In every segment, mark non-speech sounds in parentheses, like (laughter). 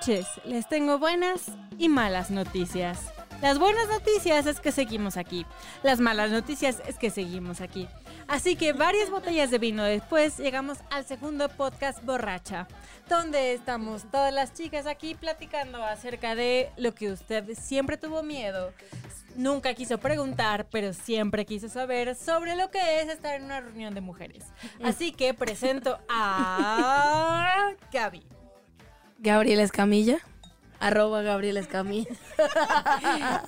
Noches. Les tengo buenas y malas noticias. Las buenas noticias es que seguimos aquí. Las malas noticias es que seguimos aquí. Así que varias botellas de vino después llegamos al segundo podcast borracha, donde estamos todas las chicas aquí platicando acerca de lo que usted siempre tuvo miedo, nunca quiso preguntar, pero siempre quiso saber sobre lo que es estar en una reunión de mujeres. Así que presento a Gaby. Gabriela Escamilla. Arroba Gabriela Escamilla. (laughs)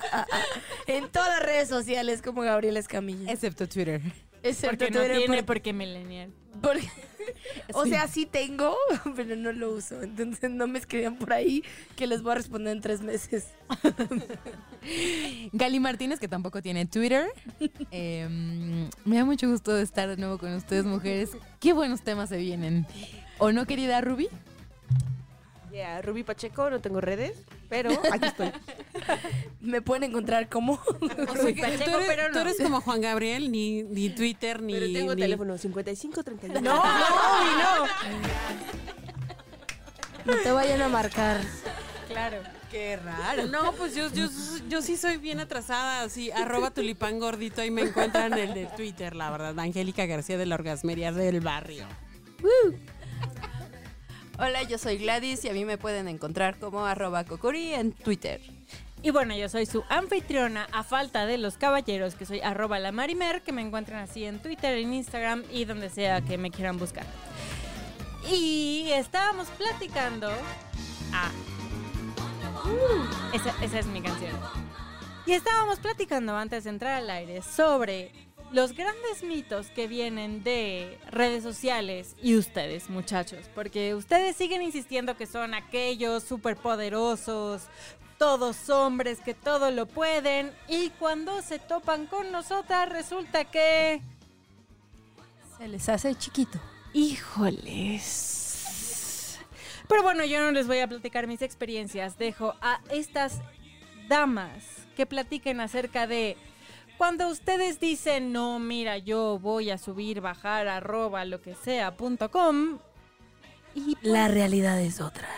en todas las redes sociales como Gabriela Escamilla. Excepto Twitter. Excepto Porque no Twitter, tiene por- porque millennial. porque- (laughs) o sea, sí tengo, (laughs) pero no lo uso. Entonces no me escriban por ahí que les voy a responder en tres meses. Gali Martínez, que tampoco tiene Twitter. Eh, me da mucho gusto estar de nuevo con ustedes, mujeres. Qué buenos temas se vienen. ¿O no, querida Ruby? Yeah, Ruby Pacheco, no tengo redes, pero (laughs) aquí estoy. Me pueden encontrar como (laughs) Pacheco, tú, eres, pero tú no. eres como Juan Gabriel, ni, ni Twitter, ni. Pero tengo ni- teléfono 55 31. No, (laughs) no, no. No te vayan a marcar. Claro. Qué raro. No, pues yo, yo, yo sí soy bien atrasada, así, arroba tulipán gordito y me encuentran el de Twitter, la verdad. Angélica García de la Orgasmería del Barrio. Hola, yo soy Gladys y a mí me pueden encontrar como arroba en Twitter. Y bueno, yo soy su anfitriona a falta de los caballeros, que soy arroba la marimer, que me encuentran así en Twitter, en Instagram y donde sea que me quieran buscar. Y estábamos platicando... Ah. Uh, esa, esa es mi canción. Y estábamos platicando antes de entrar al aire sobre los grandes mitos que vienen de redes sociales y ustedes, muchachos, porque ustedes siguen insistiendo que son aquellos superpoderosos, todos hombres que todo lo pueden y cuando se topan con nosotras resulta que Se les hace chiquito. Híjoles. Pero bueno, yo no les voy a platicar mis experiencias. Dejo a estas damas que platiquen acerca de cuando ustedes dicen, no, mira, yo voy a subir, bajar, arroba, lo que sea, punto com. Y pues, La realidad es otra.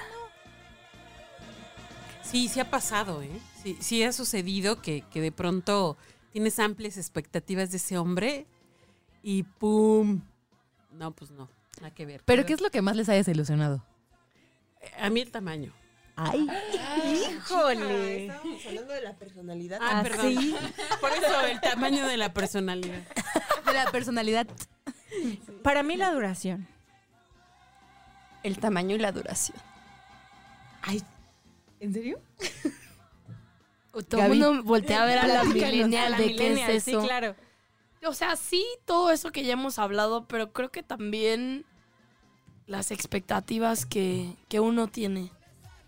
Sí, sí ha pasado, ¿eh? Sí, sí ha sucedido que, que de pronto tienes amplias expectativas de ese hombre y ¡pum! No, pues no, nada que ver. ¿Pero qué es lo que más les haya desilusionado? A mí el tamaño. Ay. híjole. Estábamos hablando de la personalidad. Ah, ¿Ah, perdón. sí? (laughs) Por eso el tamaño de la personalidad. De la personalidad. Para mí la duración. El tamaño y la duración. Ay. ¿En serio? Todo el mundo voltea a ver a la millennial de qué es sí, eso. claro. O sea, sí, todo eso que ya hemos hablado, pero creo que también las expectativas que, que uno tiene.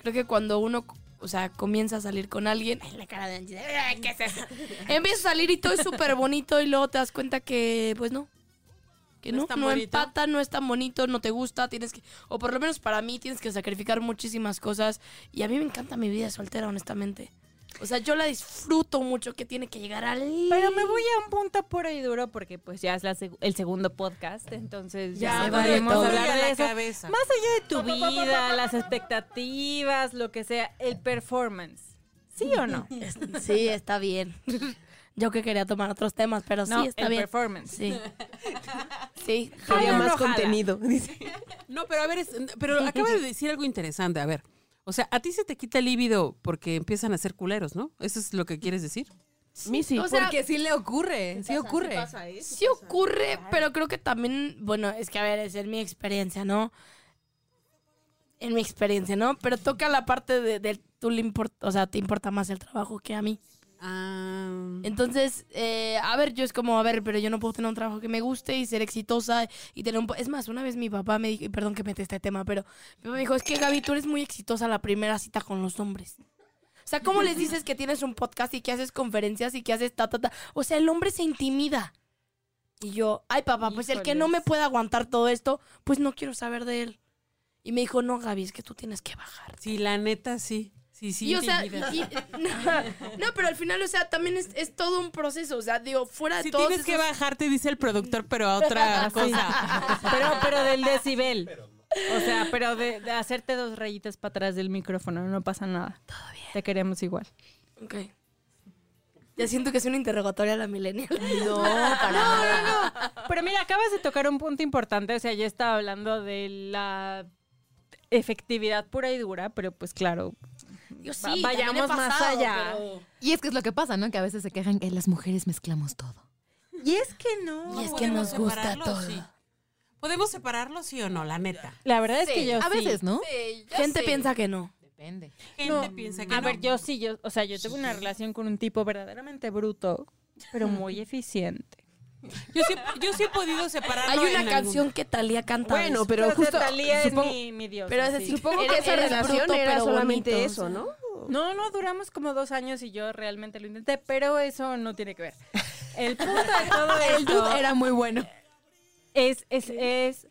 Creo que cuando uno, o sea, comienza a salir con alguien, ay, la cara de ¿qué es eso? (laughs) Empieza a salir y todo es súper bonito y luego te das cuenta que, pues no. Que No no, es tan no bonito. empata, no es tan bonito, no te gusta, tienes que, o por lo menos para mí tienes que sacrificar muchísimas cosas. Y a mí me encanta mi vida soltera, honestamente. O sea, yo la disfruto mucho que tiene que llegar al... Pero me voy a un punto puro y duro porque pues ya es la seg- el segundo podcast, entonces ya, Ya, podemos todo. hablar a de la eso. cabeza. Más allá de tu vida, las expectativas, lo que sea, el performance. ¿Sí o no? (laughs) Sí, está bien. Yo que quería tomar otros temas, pero no, sí, está el bien. performance. Sí. (laughs) Sí. Quería más no contenido, dice. No, pero a ver, es- pero (laughs) acaba de decir algo interesante. A ver, o sea, a ti se te quita el líbido porque empiezan a ser culeros, ¿no? ¿Eso es lo que quieres decir? mí sí. O sea, Porque sí le ocurre, sí ocurre. sí ocurre, pero creo que también, bueno, es que a ver, es en mi experiencia, ¿no? En mi experiencia, ¿no? Pero toca la parte de, de tú le importa, o sea, te importa más el trabajo que a mí. Ah, Entonces, eh, a ver, yo es como, a ver, pero yo no puedo tener un trabajo que me guste y ser exitosa y tener un... Es más, una vez mi papá me dijo, perdón que mete este tema, pero mi papá me dijo, es que Gaby, tú eres muy exitosa la primera cita con los hombres. O sea, ¿cómo les dices que tienes un podcast y que haces conferencias y que haces ta, ta, ta? O sea, el hombre se intimida. Y yo, ay papá, pues el que no me puede aguantar todo esto, pues no quiero saber de él. Y me dijo, no, Gaby, es que tú tienes que bajar. sí, la neta, sí. Sí, sí. y o sea, y- (laughs) y- no, pero al final, o sea, también es, es todo un proceso. O sea, digo, fuera de Si todos tienes que esos- bajarte, dice el productor, pero a otra (laughs) cosa. Pero, pero del decibel. O sea, pero de, de hacerte dos rayitas para atrás del micrófono, no pasa nada. Todo bien. Te queremos igual. Ok. Ya siento que es una interrogatoria a la millennial. No, (laughs) para nada. Pero mira, acabas de tocar un punto importante. O sea, yo estaba hablando de la efectividad pura y dura, pero pues claro, Yo Va- vayamos más allá. Y es que es lo que pasa, ¿no? Que a veces se quejan que las mujeres mezclamos todo. Y es que no. Y es que ¿Podemos nos gusta todo. Sí. ¿Podemos separarlo, sí o no? La neta. La verdad es que yo A veces, ¿no? Gente piensa que no. Depende. Gente No, piensa que A no. ver, yo sí, yo, o sea, yo tuve una relación con un tipo verdaderamente bruto, pero muy eficiente. Yo sí, yo sí he podido separarlo. Hay una en canción que Talía canta. Bueno, pero justo Talía supongo, es mi, mi dios. pero es supongo que Eres- esa eres relación bruto, era pero solamente bonito, eso. ¿no? No, no, duramos como dos años y yo realmente lo intenté, pero eso no tiene que ver. El punto de todo (laughs) El esto dude era muy bueno. es, es, es,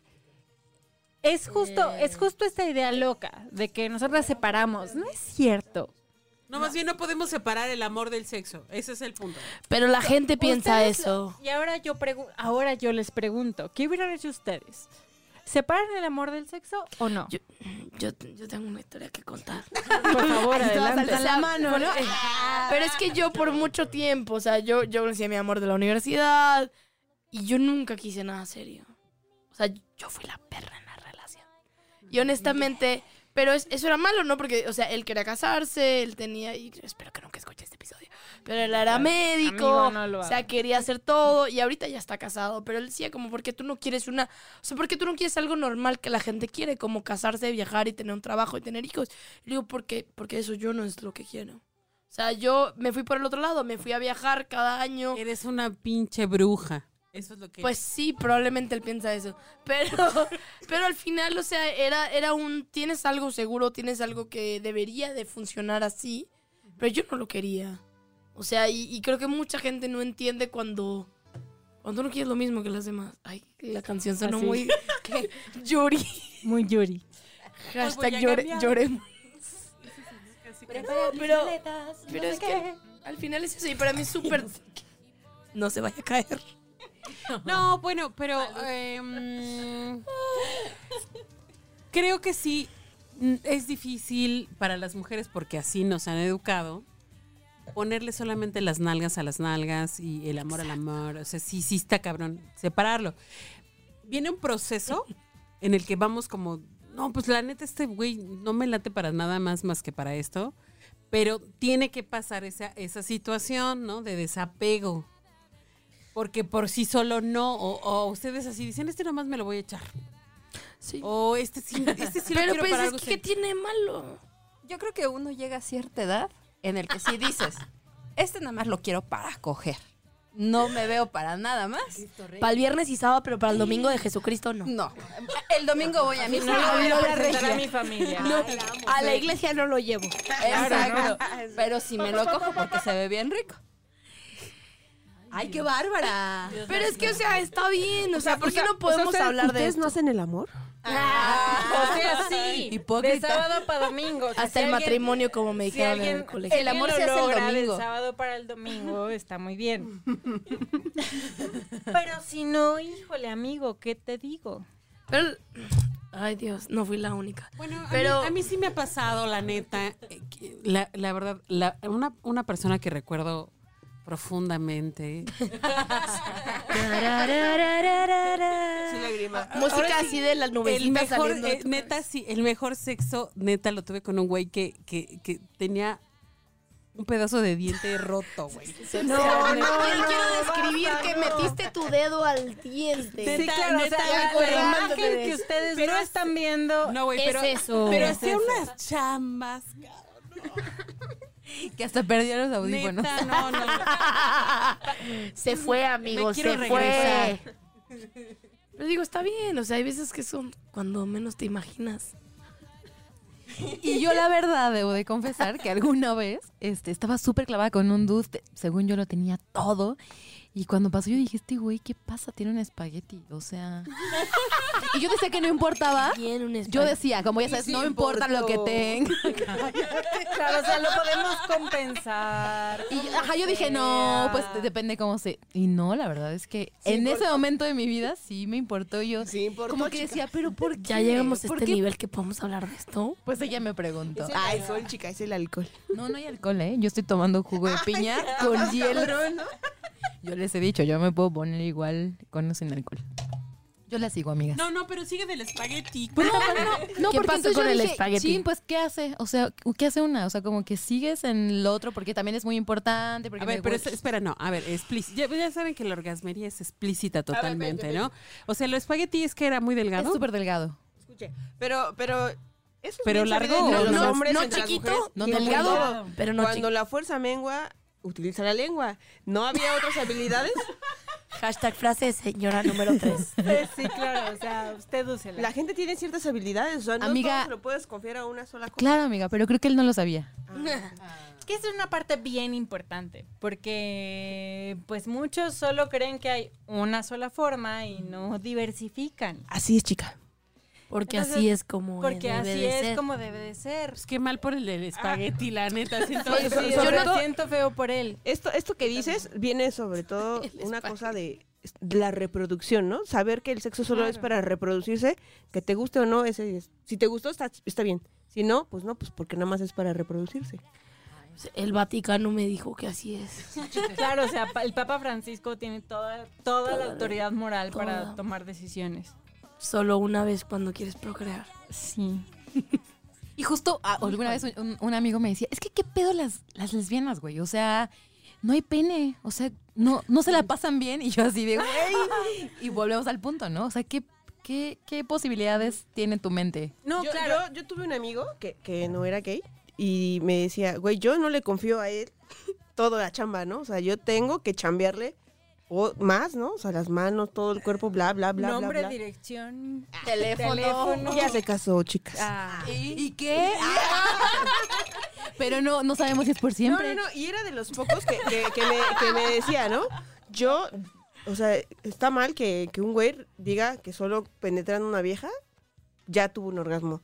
es justo, es justo esta idea loca de que nosotras separamos. No es cierto. No, más bien no podemos separar el amor del sexo. Ese es el punto. Pero la gente piensa Ustedes- eso. Y ahora yo pregu- ahora yo les pregunto, ¿qué hubieran hecho ustedes? ¿Separan el amor del sexo o no? Yo, yo, yo tengo una historia que contar. (laughs) Por favor, adelante. O sea, bueno, eh, Pero es que yo por mucho tiempo, o sea, yo, yo conocí a mi amor de la universidad y yo nunca quise nada serio. O sea, yo fui la perra en la relación. Y honestamente, pero es- eso era malo, ¿no? Porque, o sea, él quería casarse, él tenía, y espero que nunca escuche este episodio, pero él era médico, amigo, no lo o sea, quería hacer todo y ahorita ya está casado, pero él decía como, ¿por qué tú no quieres una, o sea, ¿por qué tú no quieres algo normal que la gente quiere, como casarse, viajar y tener un trabajo y tener hijos? Y digo, porque, porque eso yo no es lo que quiero. O sea, yo me fui por el otro lado, me fui a viajar cada año. Eres una pinche bruja. Eso es lo que. Pues sí, probablemente él piensa eso. Pero, (laughs) pero al final, o sea, era, era un, tienes algo seguro, tienes algo que debería de funcionar así, pero yo no lo quería. O sea, y, y creo que mucha gente no entiende cuando, cuando uno quiere lo mismo que las demás. Ay, la canción sonó Así. muy... (laughs) ¿qué? Yuri. Muy Yuri. Hashtag llore- lloremos. No, pero, pero es que al final es eso y para mí es súper... (laughs) No se vaya a caer. No, bueno, pero em, creo que sí es difícil para las mujeres porque así nos han educado ponerle solamente las nalgas a las nalgas y el amor al amor. O sea, sí, sí está cabrón separarlo. Viene un proceso en el que vamos como, no, pues la neta este güey no me late para nada más más que para esto, pero tiene que pasar esa, esa situación, ¿no? De desapego. Porque por sí solo no, o, o ustedes así dicen, este nomás me lo voy a echar. Sí. O este sí, este sí lo pero quiero pues para es algo que serio. ¿qué tiene malo? Yo creo que uno llega a cierta edad en el que si dices, este nada más lo quiero para coger. No me veo para nada más. Para el viernes y sábado, pero para el domingo de Jesucristo no. No. El domingo voy a misa. No voy no a la mi familia. a la iglesia no lo llevo. Exacto. Pero si me lo cojo porque se ve bien rico. ¡Ay, qué bárbara! (laughs) Pero es que, o sea, está bien. O sea, ¿por qué no podemos ¿ustedes- hablar de ¿Ustedes no hacen el amor? O sea, sí. (laughs) Hipócrita. De sábado para domingo. O sea, Hasta si el alguien- matrimonio, como me Si dijeron en el colegio. El amor si se hace el domingo. del sábado para el domingo, (laughs) está muy bien. Pero si no, híjole, amigo, ¿qué te digo? Pero, ay Dios, no fui la única. Bueno, a, Pero- mí, a mí sí me ha pasado, la neta. eh, la, la verdad, la- una, una persona que recuerdo profundamente. (laughs) Música así de las el nubecitas mejor, saliendo eh, neta, sí, el mejor sexo, neta, lo tuve con un güey que, que, que tenía un pedazo de diente roto, güey. No, no, no. Quiero describir que metiste tu dedo al diente. Sí, claro, o sea, la, imagen que ustedes Pero no es- están viendo. No, güey, Es pero, eso. pero hacía unas chambas, Que hasta perdió los audífonos. neta, no, no. Se fue, amigo, se regresar. fue. Pero digo, está bien, o sea, hay veces que son cuando menos te imaginas. Y yo la verdad debo de confesar que alguna vez este, estaba súper clavada con un dude, según yo lo tenía todo, Y cuando pasó yo dije, este güey, ¿qué pasa? Tiene un espagueti. O sea... y yo decía que no importaba. Yo decía, como ya sabes, sí no importa lo que tenga. (laughs) Claro, o sea, lo podemos compensar. Y yo- ajá, yo dije, no, pues depende cómo se... Y no, la verdad es que Sí en ese momento de mi vida sí me importó. Yo Sí, importó, como que chica. decía, pero ¿por qué? Ya llegamos a ¿Por este qué? nivel que podemos hablar de esto. Pues ella me preguntó. Es el alcohol, chica, es el alcohol. No, no hay alcohol, ¿eh? Yo estoy tomando jugo de (laughs) piña con hielo. (laughs) Yo les he dicho, yo me puedo poner igual con o sin alcohol. Yo la sigo, amigas. No, no, pero sigue del espagueti. No, ¿Qué porque pasó con el dije, espagueti? "Chin, pues, ¿qué hace? O sea, ¿qué hace una? O sea, como que sigues en lo otro porque también es muy importante. Porque A ver, pero es- espera, no, a ver, explícita. Ya, ya saben que la orgasmería es explícita totalmente, ¿no? O sea, lo espagueti es que era muy es delgado. súper delgado. Escuche, pero, pero... Eso es Pero largo, los no- hombres, no chiquito, no delgado. Pero no Cuando chico. la fuerza mengua, utiliza la lengua. ¿No había otras habilidades? (laughs) Hashtag frase señora número 3. (laughs) Sí, sí, claro, o sea, usted úsela. La gente tiene ciertas habilidades, o sea, no Amiga- todo se lo puedes confiar a una sola cosa. Claro, amiga, pero creo que él no lo sabía. (laughs) que es una parte bien importante, porque pues muchos solo creen que hay una sola forma y no diversifican. Así es, chica. Porque Entonces, así es como Porque debe así de es ser. como debe de ser. Pues qué mal por el del espagueti, la neta. (laughs) siento- Sí, sí, sobre yo lo todo- siento feo por él. Esto, esto que dices viene sobre (laughs) todo una cosa de, de la reproducción, ¿no? Saber que el sexo solo es para reproducirse, que te guste o no, ese es- si te gustó está, está bien. Si no, pues no, pues porque nada más es para reproducirse. El Vaticano me dijo que así es. (laughs) Claro, o sea, pa- el Papa Francisco tiene toda, toda la autoridad moral para tomar decisiones. Solo una vez cuando quieres procrear. Sí. Y justo ah, alguna vez un, un amigo me decía, es que qué pedo las, las lesbianas, güey. O sea, no hay pene. O sea, no, no se la pasan bien. Y yo así de, güey. (laughs) Y volvemos al punto, ¿no? O sea, ¿qué, qué, qué posibilidades tiene tu mente? No, yo, claro. yo, yo tuve un amigo que, que no era gay y me decía, güey, yo no le confío a él (laughs) toda la chamba, ¿no? O sea, yo tengo que chambearle o más, ¿no? O sea, las manos, todo el cuerpo, bla, bla, bla, Nombre, bla, bla. dirección, Teléfono. teléfono. Ya se casó, chicas. Ah. ¿Y qué? Pero no, no sabemos si es por No, siempre. no, no, y era de los pocos que, que- que me, que me decía, ¿no? Yo, o sea, está mal que, que un güey diga que solo penetrando una vieja ya tuvo un orgasmo.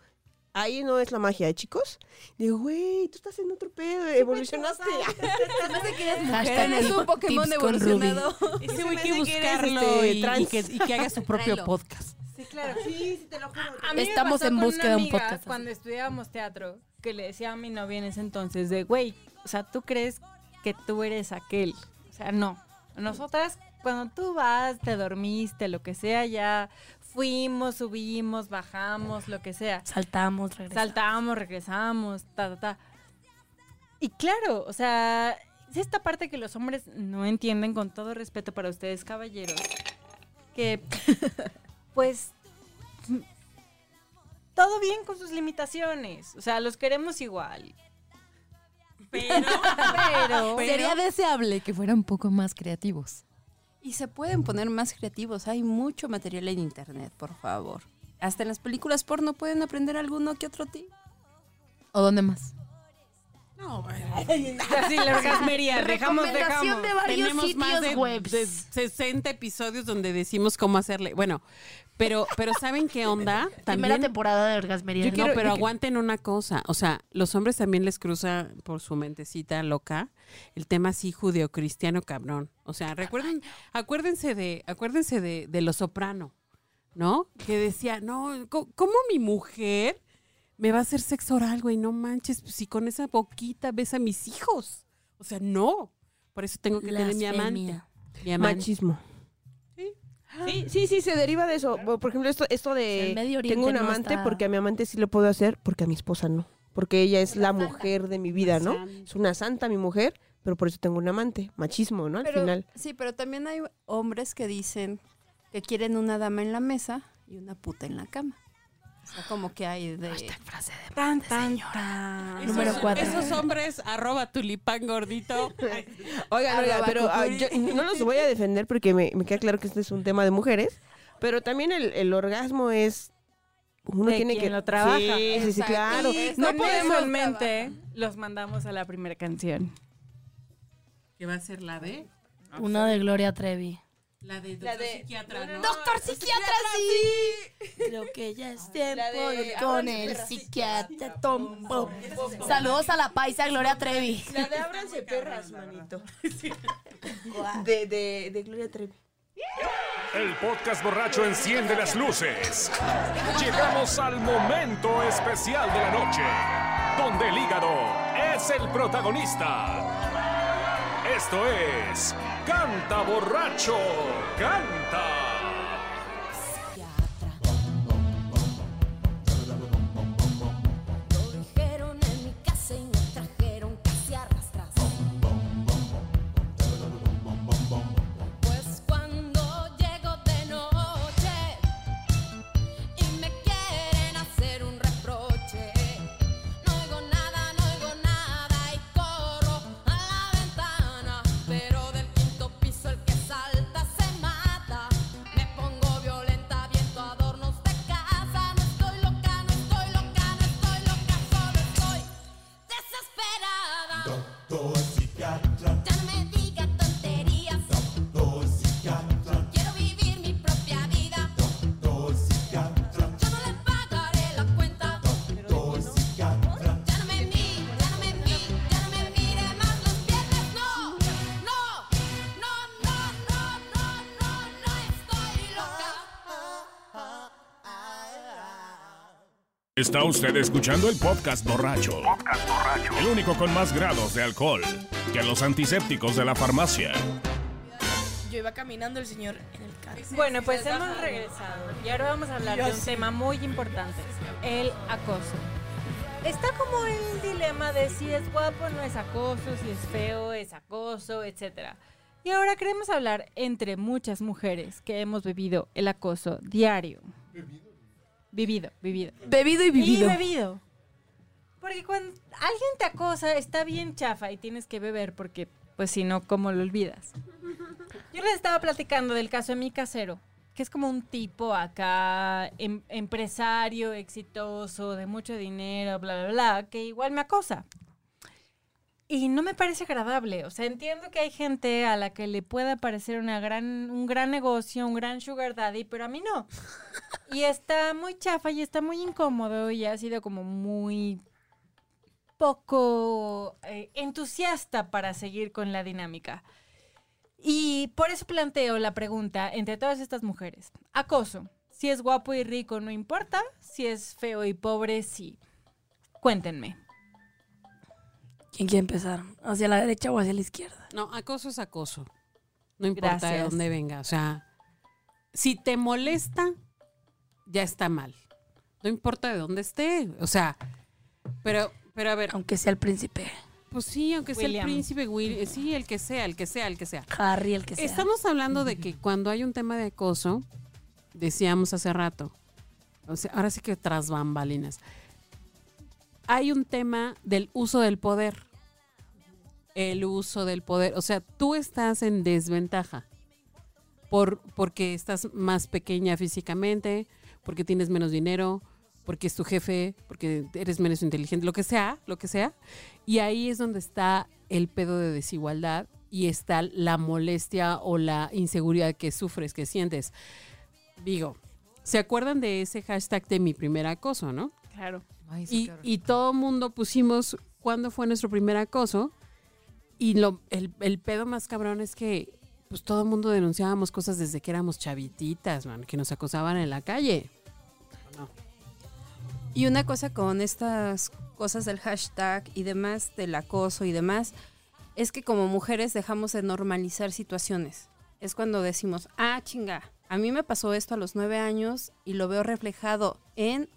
Ahí no es la magia, ¿eh, chicos? Digo, güey, tú estás en otro pedo, evolucionaste. (laughs) Hashtag Eres un tips Pokémon con Ruby. evolucionado. (laughs) Ese güey me que que eres, buscarlo este, y, y trans. que, y que haga su propio Tráelo. podcast. Sí, claro. Sí, sí, te lo juro. A mí me Estamos pasó en con búsqueda una de un amiga podcast así. Cuando estudiábamos teatro, que le decía a mi novia en ese entonces de, güey, o sea, tú crees que tú eres aquel. O sea, no. Nosotras, cuando tú vas, te dormiste, lo que sea, ya fuimos, subimos, bajamos, lo que sea. Saltamos, regresamos. Saltamos, regresamos, ta, ta, ta. Y claro, o sea, es esta parte que los hombres no entienden con todo respeto para ustedes, caballeros, que (laughs) pues todo bien con sus limitaciones, o sea, los queremos igual. Pero, (laughs) Pero, Sería deseable que fueran un poco más creativos. Y se pueden poner más creativos. Hay mucho material en internet, por favor. Hasta en las películas porno pueden aprender alguno que otro tip. ¿O dónde más? no, bueno. (laughs) así la orgasmería, dejamos, dejamos. de varios Tenemos más sitios de, webs. de 60 episodios donde decimos cómo hacerle. Bueno, pero, pero ¿saben qué onda? (laughs) Primera También temporada de Orgasmería. no, ¿no? pero yo quiero- aguanten una cosa. O sea, los hombres también les cruza por su mentecita loca el tema así judeocristiano cabrón. O sea, recuerden, acuérdense de, acuérdense de, de Lo Soprano, ¿no? Que decía, no, ¿cómo mi mujer me va a hacer sexo oral, güey? No manches, pues, si con esa boquita ves a mis hijos. O sea, no. Por eso tengo que tener mi amante. Mi amante. Machismo. Sí, sí, sí, se deriva de eso. Por ejemplo, esto, esto de tengo un no amante está- porque a mi amante sí lo puedo hacer, porque a mi esposa no. Porque ella es la mujer de mi vida, ¿no? santa. Es una santa mi mujer, pero por eso tengo un amante. Machismo, ¿no? Al Pero, final. Sí, pero también hay hombres que dicen que quieren una dama en la mesa y una puta en la cama. O sea, como que hay de... Tan, tan, tan. Esos- Número cuatro. Esos hombres, arroba tulipán gordito. (laughs) Oigan, oigan, pero ah, yo no los voy a defender porque me, me queda claro que este es un tema de mujeres, pero también el, el orgasmo es... Uno De tiene quien que... lo trabaja. Sí, sí, sí, Exacto. claro. Y No podemos mente, los mandamos a la primera canción. que va a ser la de. Una de Gloria Trevi. La de doctor de- psiquiatra, ¿no? Doctor psiquiatra, sí. Creo que ya es tiempo de- con sí, el psiquiatra. Tom, pom. Saludos a la paisa Gloria Trevi. La de ábranse perras, manito. (laughs) (laughs) De, de, de Gloria Trevi. El podcast borracho enciende las luces. Llegamos al momento especial de la noche, donde el hígado es el protagonista. Esto es Canta borracho, canta. Está usted escuchando el podcast borracho. El único con más grados de alcohol que los antisépticos de la farmacia. Yo iba caminando el señor en el carro. Bueno, pues hemos regresado y ahora vamos a hablar de un tema muy importante, el acoso. Está como el dilema de si es guapo no es acoso, si es feo es acoso, etc. Y ahora queremos hablar entre muchas mujeres que hemos vivido el acoso diario. Vivido, vivido. Bebido y vivido. Y bebido. Porque cuando alguien te acosa, está bien chafa y tienes que beber porque, pues si no, ¿cómo lo olvidas? Yo les estaba platicando del caso de mi casero, que es como un tipo acá, em- empresario, exitoso, de mucho dinero, bla, bla, bla, que igual me acosa. Y no me parece agradable. O sea, entiendo que hay gente a la que le pueda parecer una gran, un gran negocio, un gran sugar daddy, pero a mí no. Y está muy chafa y está muy incómodo y ha sido como muy poco eh, entusiasta para seguir con la dinámica. Y por eso planteo la pregunta entre todas estas mujeres. Acoso. Si es guapo y rico, no importa. Si es feo y pobre, sí. Cuéntenme. ¿Quién quiere empezar? ¿Hacia la derecha o hacia la izquierda? No, acoso es acoso. No importa de dónde venga. O sea, si te molesta, ya está mal. No importa de dónde esté. O sea, pero, pero a ver, Aunque sea el príncipe. pues sí, aunque sea el príncipe Will, sí, el que sea, el que sea, el que sea. Harry, el que sea. Estamos hablando de que cuando hay un tema de acoso, decíamos hace rato, o sea, ahora sí que tras bambalinas, hay un tema del uso del poder. El uso del poder. O sea, tú estás en desventaja por, porque estás más pequeña físicamente, porque tienes menos dinero, porque es tu jefe, porque eres menos inteligente, lo que sea, lo que sea. Y ahí es donde está el pedo de desigualdad y está la molestia o la inseguridad que sufres, que sientes. Digo, ¿se acuerdan de ese hashtag de mi primer acoso, no? Claro. Ay, sí, Y, y todo mundo pusimos cuándo fue nuestro primer acoso. Y lo, el, el pedo más cabrón es que pues todo el mundo denunciábamos cosas desde que éramos chavititas, man, que nos acosaban en la calle. Y una cosa con estas cosas del hashtag y demás, del acoso y demás, es que como mujeres dejamos de normalizar situaciones. Es cuando decimos, ah, chinga, a mí me pasó esto a los nueve años y lo veo reflejado en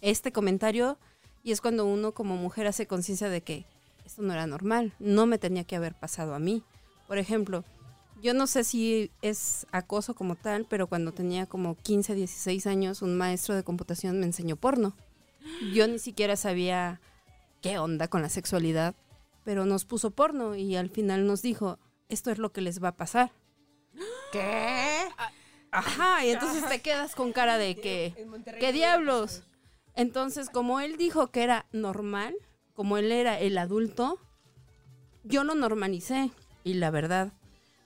este comentario y es cuando uno como mujer hace conciencia de que esto no era normal, no me tenía que haber pasado a mí. Por ejemplo, yo no sé si es acoso como tal, pero cuando tenía como 15, 16 años, un maestro de computación me enseñó porno. Yo ni siquiera sabía qué onda con la sexualidad, pero nos puso porno y al final nos dijo, esto es lo que les va a pasar. ¿Qué? Ajá, y entonces te quedas con cara de que, ¿qué diablos? Entonces, como él dijo que era normal, como él era el adulto, yo lo normalicé. Y la verdad,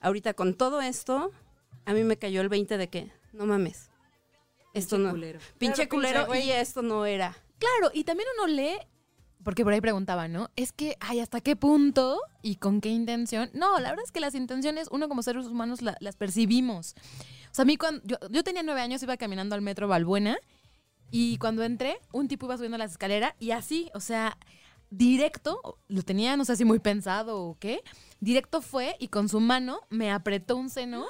ahorita con todo esto, a mí me cayó el 20 de que, no mames. Esto no. culero. Pinche Claro, pinche culero güey. y esto no era. Claro, y también uno lee, porque por ahí preguntaba, ¿no? Es que, ay, ¿hasta qué punto y con qué intención? No, la verdad es que las intenciones, uno como seres humanos la- las percibimos. O sea, a mí cuando, yo, yo tenía nueve años, iba caminando al metro Balbuena, y cuando entré, un tipo iba subiendo las escaleras, y así, o sea, directo, lo tenía, no sé si muy pensado o qué, directo fue y con su mano me apretó un seno.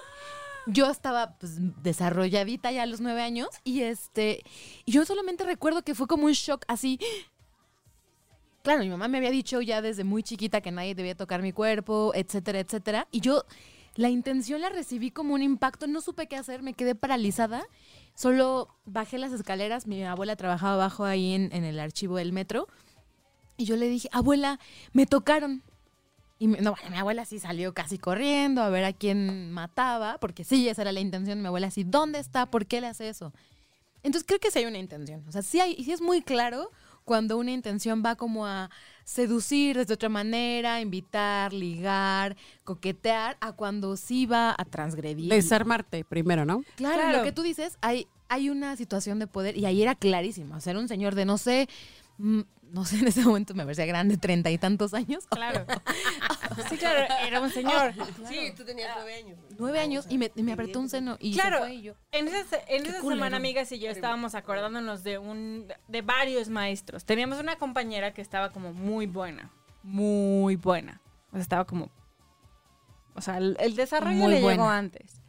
Yo estaba pues, desarrolladita ya a los nueve años y este yo solamente recuerdo que fue como un shock así. Claro, mi mamá me había dicho ya desde muy chiquita que nadie debía tocar mi cuerpo, etcétera, etcétera. Y yo la intención la recibí como un impacto, no supe qué hacer, me quedé paralizada. Solo bajé las escaleras, mi abuela trabajaba abajo ahí en, el archivo del metro. Y yo le dije, abuela, me tocaron. Y mi, no, mi abuela sí salió casi corriendo a ver a quién mataba, porque sí, esa era la intención. Mi abuela así, ¿dónde está? ¿Por qué le hace eso? Entonces creo que sí hay una intención. O sea, sí, hay, sí es muy claro cuando una intención va como a seducir desde otra manera, invitar, ligar, coquetear, a cuando sí va a transgredir. Desarmarte primero, ¿no? Claro, Claro. lo que tú dices, hay, hay una situación de poder y ahí era clarísimo. O sea, era un señor de no sé, mm, no sé, en ese momento me parecía grande, treinta y tantos años. Claro. (laughs) Sí, claro, era un señor. Sí, tú tenías nueve años. Nueve años y me, y me apretó un seno y Claro. se fue y yo. En esa, en esa semana, amigas y yo estábamos acordándonos de un de varios maestros. Teníamos una compañera que estaba como muy buena, muy buena. O sea, estaba como, o sea, el, el desarrollo Muy le llegó antes.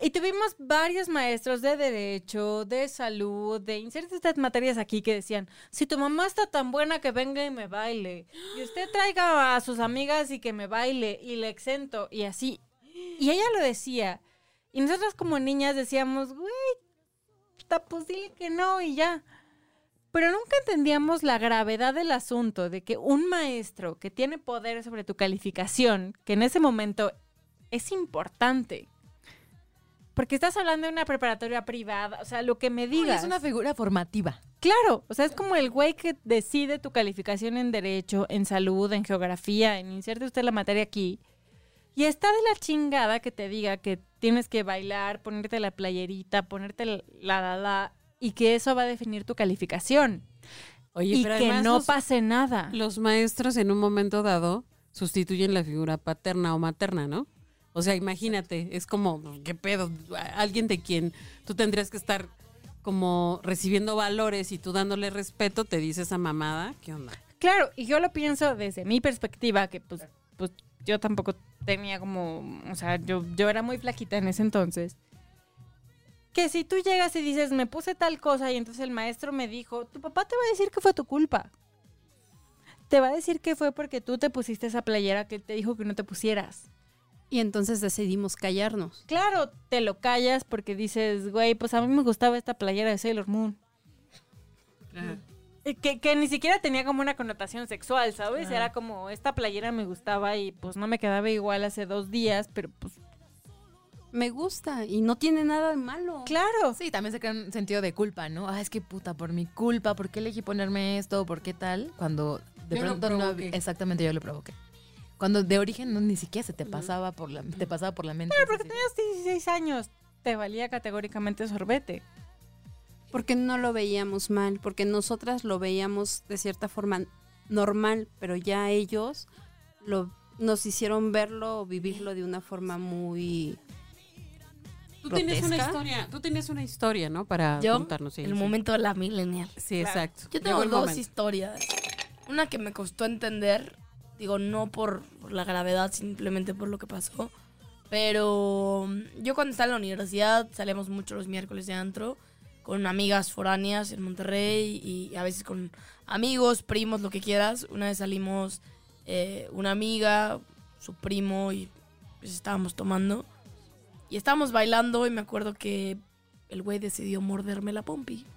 Y tuvimos varios maestros de derecho, de salud, de ciertas materias aquí que decían, si tu mamá está tan buena que venga y me baile, y usted traiga a sus amigas y que me baile, y le exento, y así. Y ella lo decía. Y nosotras como niñas decíamos, güey, pues dile que no y ya. Pero nunca entendíamos la gravedad del asunto de que un maestro que tiene poder sobre tu calificación, que en ese momento es importante, porque estás hablando de una preparatoria privada, o sea, lo que me Diga, digas. es una figura formativa. Claro, o sea, es como el güey que decide tu calificación en derecho, en salud, en geografía, en inserte usted la materia aquí. Y está de la chingada que te diga que tienes que bailar, ponerte la playerita, ponerte la la la, y que eso va a definir tu calificación. Oye, y pero que no los- pase nada. Los maestros en un momento dado sustituyen la figura paterna o materna, ¿no? O sea, imagínate, es como, ¿qué pedo? Alguien de quien tú tendrías que estar como recibiendo valores y tú dándole respeto, te dice esa mamada, ¿qué onda? Claro, y yo lo pienso desde mi perspectiva, que pues, pues yo tampoco tenía como, o sea, yo, yo era muy flaquita en ese entonces. Que si tú llegas y dices, me puse tal cosa y entonces el maestro me dijo, tu papá te va a decir que fue tu culpa. Te va a decir que fue porque tú te pusiste esa playera que él te dijo que no te pusieras. Y entonces decidimos callarnos. Claro, te lo callas porque dices, güey, pues a mí me gustaba esta playera de Sailor Moon. Eh, Que, que ni siquiera tenía como una connotación sexual, ¿sabes? Era como, esta playera me gustaba y pues no me quedaba igual hace dos días, pero pues Me gusta y no tiene nada de malo. claro. Sí, también se crea un sentido de culpa, ¿no? Ah, es que puta, por mi culpa, ¿por qué elegí ponerme esto? ¿Por qué tal? Cuando de Yo pronto no exactamente yo lo provoqué. Cuando de origen no, ni siquiera se te pasaba por la te pasaba por la mente. Pero porque tenías 16 años, te valía categóricamente sorbete. Porque no lo veíamos mal, porque nosotras lo veíamos de cierta forma normal, pero ya ellos lo, nos hicieron verlo o vivirlo de una forma muy... Tú tienes una historia, tú tienes una historia, ¿no? Para Yo, contarnos. sí, el sí. momento de la millennial. Sí, exacto. Yo tengo dos momento. historias. Una que me costó entender, digo, no por, la gravedad, simplemente por lo que pasó. Pero mm, yo cuando estaba en la universidad salíamos mucho los miércoles de antro con amigas foráneas en Monterrey y a veces con amigos, primos, lo que quieras. Una vez salimos eh, una amiga, su primo y pues estábamos tomando. Y estábamos bailando y me acuerdo que el güey decidió morderme la pompi. (gasps)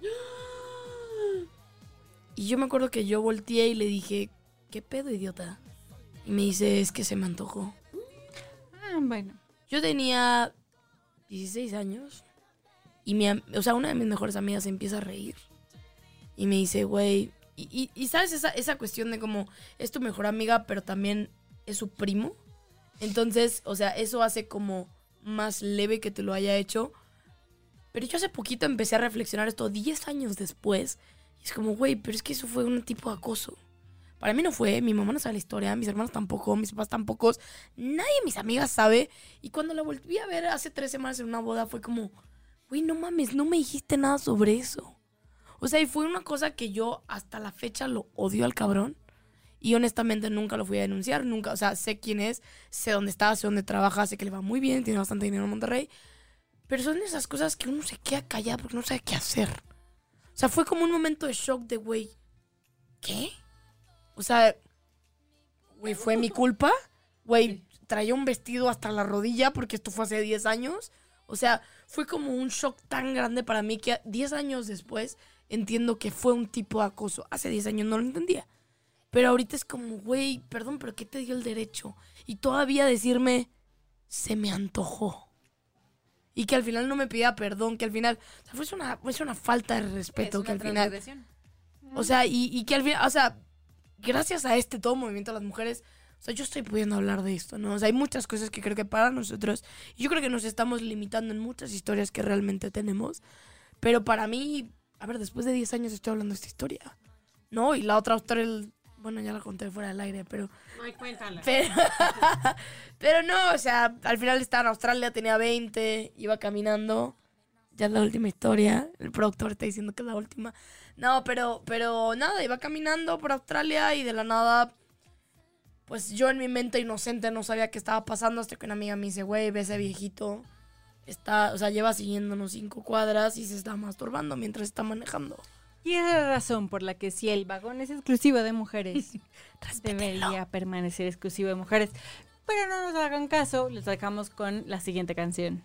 Y yo me acuerdo que yo volteé y le dije, ¿qué pedo, idiota? Y me dice, es que se me antojó. Ah, bueno. Yo tenía 16 años y mi, o sea, una de mis mejores amigas empieza a reír y me dice, güey, y, y- y sabes esa, esa cuestión de como es tu mejor amiga, pero también es su primo. Entonces, o sea, eso hace como más leve que te lo haya hecho. Pero yo hace poquito empecé a reflexionar esto 10 años después. Y es como, güey, pero es que eso fue un tipo de acoso. Para mí no fue, mi mamá no sabe la historia, mis hermanos tampoco, mis papás tampoco, nadie de mis amigas sabe. Y cuando la volví a ver hace tres semanas en una boda fue como, güey, no mames, no me dijiste nada sobre eso. O sea, y fue una cosa que yo hasta la fecha lo odio al cabrón. Y honestamente nunca lo fui a denunciar, nunca, o sea, sé quién es, sé dónde está, sé dónde trabaja, sé que le va muy bien, tiene bastante dinero en Monterrey. Pero son esas cosas que uno se queda callado porque no sabe qué hacer. O sea, fue como un momento de shock de, güey, ¿qué? O sea, güey, ¿fue mi culpa? Güey, traía un vestido hasta la rodilla porque esto fue hace 10 años. O sea, fue como un shock tan grande para mí que 10 años después entiendo que fue un tipo de acoso. Hace 10 años no lo entendía. Pero ahorita es como, güey, perdón, pero ¿qué te dio el derecho? Y todavía decirme, se me antojó. Y que al final no me pedía perdón, que al final, o sea, fue una, fue una falta de respeto, que al final... O sea, y, y que al final, o sea, gracias a este todo movimiento de las mujeres, o sea, yo estoy pudiendo hablar de esto, ¿no? O sea, hay muchas cosas que creo que para nosotros, yo creo que nos estamos limitando en muchas historias que realmente tenemos, pero para mí, a ver, después de 10 años estoy hablando de esta historia, ¿no? Y la otra historia, bueno, ya la conté fuera del aire, pero... Ay, cuéntala. Pero, (laughs) pero no, o sea, al final estaba en Australia, tenía 20, iba caminando. Ya es la última historia. El productor está diciendo que es la última. No, pero, pero nada, iba caminando por Australia y de la nada, pues yo en mi mente inocente no sabía qué estaba pasando hasta que una amiga me dice, güey, ve ese viejito. Está, o sea, lleva siguiéndonos cinco cuadras y se está masturbando mientras está manejando. Y esa es la razón por la que si el vagón es exclusivo de mujeres, debería permanecer exclusivo de mujeres. Pero no nos hagan caso, les dejamos con la siguiente canción.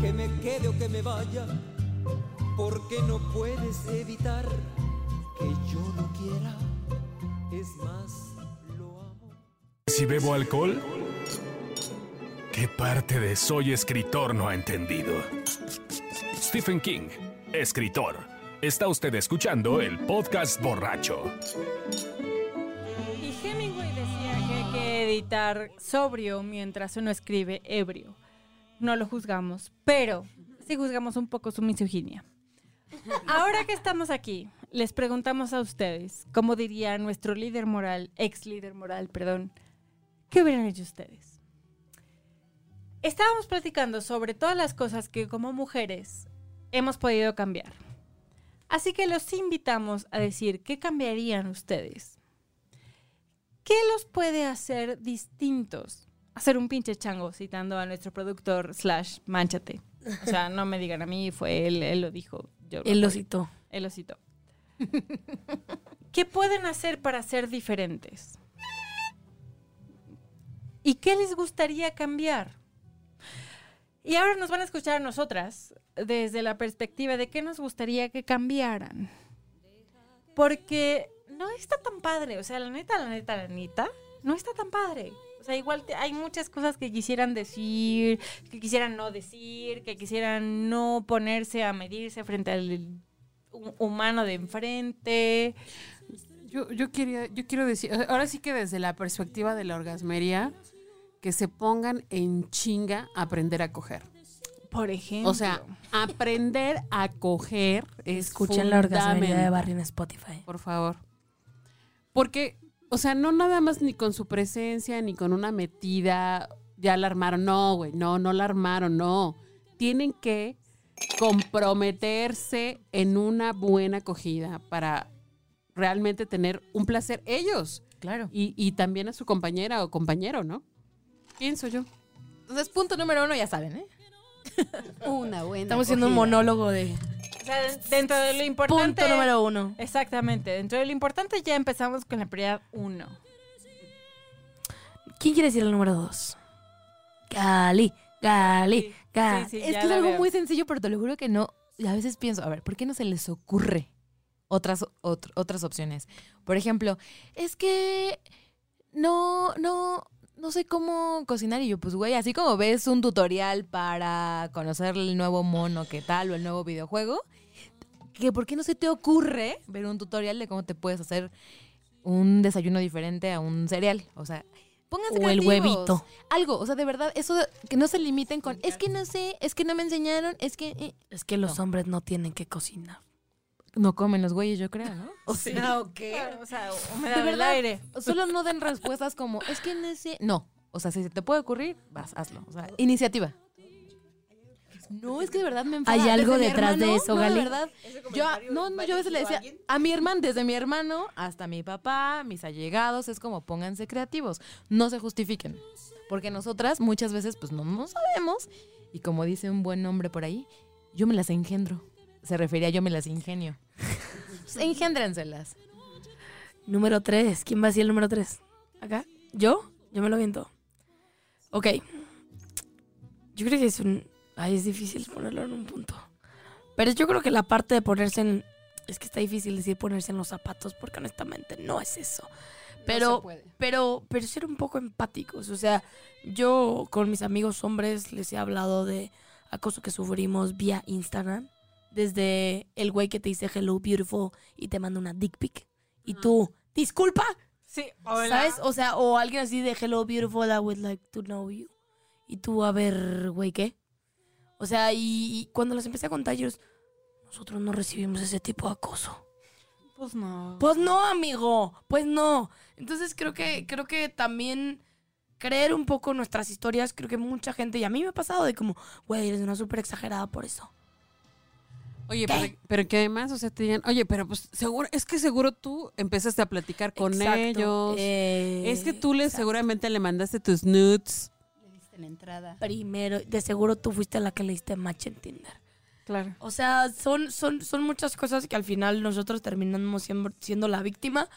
que me quede o que me vaya, porque no puedes evitar que yo no quiera. Es más, lo amo. Si bebo alcohol, ¿qué parte de soy escritor no ha entendido? Stephen King, escritor. Está usted escuchando el podcast borracho. Y Hemingway decía que hay que editar sobrio mientras uno escribe ebrio. No lo juzgamos, pero sí juzgamos un poco su misoginia. Ahora que estamos aquí, les preguntamos a ustedes, como diría nuestro líder moral, ex líder moral, perdón, ¿qué hubieran hecho ustedes? Estábamos platicando sobre todas las cosas que como mujeres hemos podido cambiar. Así que los invitamos a decir qué cambiarían ustedes. ¿Qué los puede hacer distintos? Hacer un pinche chango, citando a nuestro productor slash manchate. O sea, no me digan a mí, fue él, él lo dijo. Yo Él lo citó. Él lo citó. (laughs) ¿Qué pueden hacer para ser diferentes? ¿Y qué les gustaría cambiar? Y ahora nos van a escuchar a nosotras desde la perspectiva de qué nos gustaría que cambiaran. Porque no está tan padre, o sea, la neta, la neta, la neta, no está tan padre. O sea, igual te- hay muchas cosas que quisieran decir, que quisieran no decir, que quisieran no ponerse a medirse frente al hu- humano de enfrente. Yo, yo, quería, yo quiero decir, ahora sí que desde la perspectiva de la orgasmería, que se pongan en chinga a aprender a coger. Por ejemplo. O sea, aprender a coger es Escuchen la orgasmería de. Barry en Spotify. Por favor. Porque, o sea, no nada más ni con su presencia, ni con una metida, ya la armaron. No, güey, no, no la armaron, no. Tienen que comprometerse en una buena acogida para realmente tener un placer ellos Claro. y, y también a su compañera o compañero, ¿no? Pienso yo. Entonces, punto número uno, ya saben, ¿eh? Una buena. Estamos haciendo un monólogo de O sea, dentro de lo importante. punto número uno. Exactamente. Dentro de lo importante ya empezamos con la prioridad uno. ¿Quién quiere decir el número dos? Gali, Gali, Gali. Sí, sí, es que es algo veo. muy sencillo, pero te lo juro que no. Y a veces pienso, a ver, ¿por qué no se les ocurre otras, ot- otras opciones? Por ejemplo, es que no, no, no sé cómo cocinar. Y yo, pues, güey, así como ves un tutorial para conocer el nuevo mono, qué tal, o el nuevo videojuego, que ¿por qué no se te ocurre ver un tutorial de cómo te puedes hacer un desayuno diferente a un cereal? O sea, pónganse O el creativos. huevito. Algo, o sea, de verdad, eso de- que no se limiten con, es que no sé, es que no me enseñaron, es que eh, Es que los hombres no tienen que cocinar. No comen los güeyes, yo creo, ¿no? (laughs) O sea, ¿o qué? O sea, De verdad, aire. solo no den respuestas como, es que no sé. No, o sea, si se te puede ocurrir, vas, hazlo. O sea, iniciativa. No, es que de verdad me enfada. ¿Hay algo Desde detrás de eso, no, Gali? De verdad, yo, no, no, yo a veces le decía a mi hermano, desde mi hermano hasta mi papá, mis allegados, es como pónganse creativos, no se justifiquen. Porque nosotras muchas veces pues no, no sabemos y como dice un buen hombre por ahí, yo me las engendro. Se refería a yo me las ingenio. Pues, Engéndrenselas. Número tres. ¿Quién va a decir el número tres? ¿Acá? ¿Yo? Yo me lo viento. Ok. Yo creo que es un... Ay, es difícil ponerlo en un punto. Pero yo creo que la parte de ponerse en... Es que está difícil decir ponerse en los zapatos porque honestamente no es eso. Pero, pero, pero ser un poco empáticos. O sea, yo con mis amigos hombres les he hablado de acoso que sufrimos vía Instagram. Desde el güey que te dice hello beautiful y te manda una dick pic. Y tú, disculpa, Sí, hola. ¿sabes? O sea, o alguien así de hello beautiful, I would like to know you. Y tú, a ver, güey, ¿qué? O sea, y, y cuando les empecé a contar ellos, nosotros no recibimos ese tipo de acoso. Pues no. Pues no, amigo, pues no. Entonces creo que, creo que también creer un poco nuestras historias, creo que mucha gente, y a mí me ha pasado de como, güey, eres una súper exagerada por eso. Oye, ¿Qué? pero, pero que además, o sea, te digan, oye, pero pues seguro, es que seguro tú empezaste a platicar con Exacto. ellos. Eh, es que tú le exacto. seguramente le mandaste tus nudes. Le diste la entrada. Primero, de seguro tú fuiste la que le diste match en Tinder. Claro. O sea, son, son, son muchas cosas que al final nosotros terminamos siendo, siendo la víctima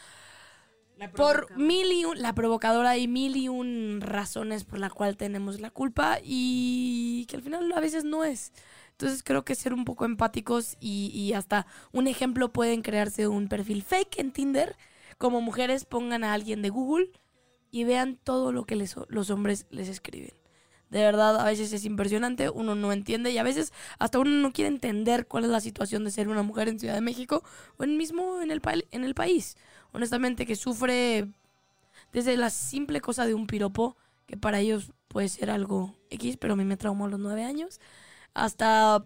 por mil y un, la provocadora y mil y un razones por la cual tenemos la culpa y que al final a veces no es. Entonces creo que ser un poco empáticos y, y hasta un ejemplo pueden crearse un perfil fake en Tinder. Como mujeres pongan a alguien de Google y vean todo lo que les- los hombres les escriben. De verdad, a veces es impresionante, uno no entiende y a veces hasta uno no quiere entender cuál es la situación de ser una mujer en Ciudad de México o en mismo en el, en el país. Honestamente, que sufre desde la simple cosa de un piropo, que para ellos puede ser algo X, pero a mí me traumó a los nueve años, hasta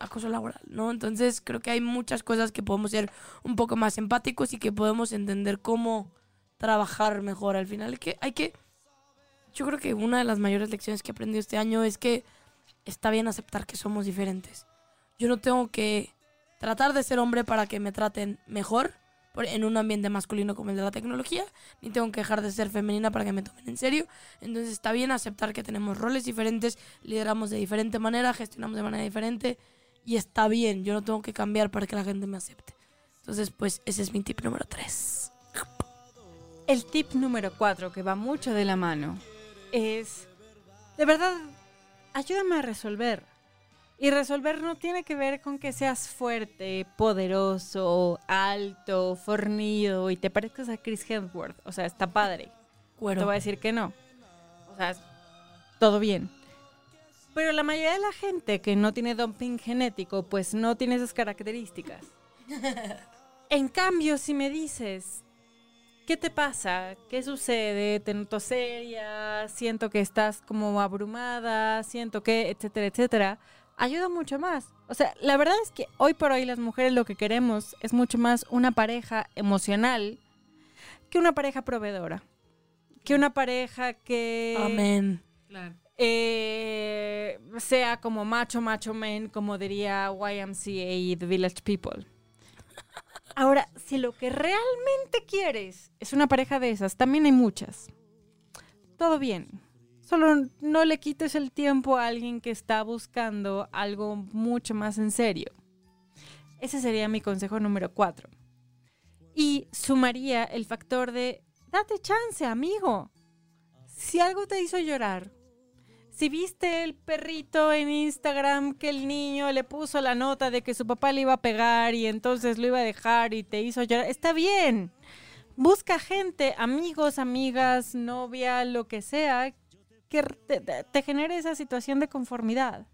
acoso laboral, ¿no? Entonces creo que hay muchas cosas que podemos ser un poco más empáticos y que podemos entender cómo trabajar mejor al final. Que, hay que yo creo que una de las mayores lecciones que he aprendido este año es que está bien aceptar que somos diferentes. Yo no tengo que tratar de ser hombre para que me traten mejor en un ambiente masculino como el de la tecnología, ni tengo que dejar de ser femenina para que me tomen en serio. Entonces está bien aceptar que tenemos roles diferentes, lideramos de diferente manera, gestionamos de manera diferente y está bien, yo no tengo que cambiar para que la gente me acepte. Entonces, pues ese es mi tip número 3. El tip número cuatro, que va mucho de la mano, es, de verdad, ayúdame a resolver. Y resolver no tiene que ver con que seas fuerte, poderoso, alto, fornido y te parezcas a Chris Hemsworth. O sea, está padre. Te voy a decir que no. O sea, todo bien. Pero la mayoría de la gente que no tiene dumping genético, pues no tiene esas características. (laughs) En cambio, si me dices, ¿qué te pasa? ¿Qué sucede? Te noto seria, siento que estás como abrumada, siento que, etcétera, etcétera, ayuda mucho más. O sea, la verdad es que hoy por hoy las mujeres lo que queremos es mucho más una pareja emocional que una pareja proveedora. Que una pareja que Amén. Claro. eh, sea como macho, macho men, como diría YMCA y The Village People. Ahora, si lo que realmente quieres es una pareja de esas, también hay muchas. Todo bien. Solo no le quites el tiempo a alguien que está buscando algo mucho más en serio. Ese sería mi consejo número cuatro. Y sumaría el factor de, date chance, amigo. Si algo te hizo llorar, si viste el perrito en Instagram que el niño le puso la nota de que su papá le iba a pegar y entonces lo iba a dejar y te hizo llorar, está bien. Busca gente, amigos, amigas, novia, lo que sea, que te, te- genere esa situación de conformidad.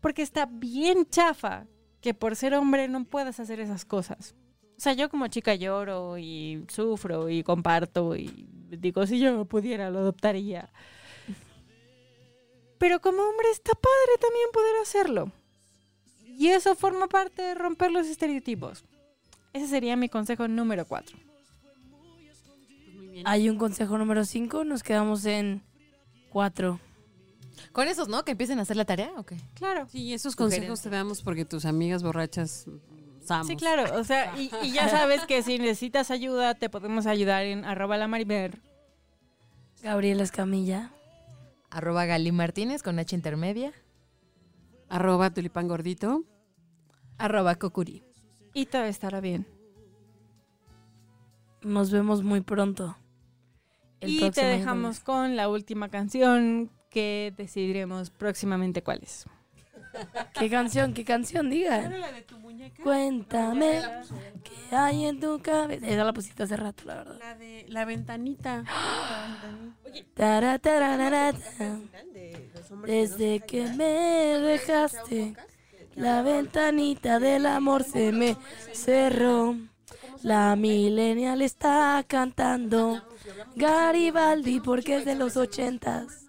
Porque está bien chafa que por ser hombre no puedas hacer esas cosas. O sea, yo como chica lloro y sufro y comparto y digo, si yo pudiera, lo adoptaría. Pero como hombre está padre también poder hacerlo. Y eso forma parte de romper los estereotipos. Ese sería mi consejo número cuatro. Pues. Hay un consejo número 5, nos quedamos en 4. Con esos, ¿no? Que empiecen a hacer la tarea, ¿o qué? Claro. Sí, esos consejos te damos porque tus amigas borrachas usamos. Sí, claro. O sea, y, y ya sabes que si necesitas ayuda, te podemos ayudar en arroba la marimer. Gabriela Escamilla. Arroba Gali Martínez con H intermedia. Arroba tulipán gordito. Arroba Kokuri. Y todo estará bien. Nos vemos muy pronto. El y te dejamos con la última canción que decidiremos próximamente cuál es. (laughs) ¿Qué canción? ¿Qué canción? Digan. la de tu muñeca? Cuéntame qué hay en tu cabeza. Esa la pusiste hace rato, la verdad. La de la ventanita. Hombres que Desde que me dejaste, la ventanita del amor se me cerró. La millennial está cantando Garibaldi porque es de los ochentas.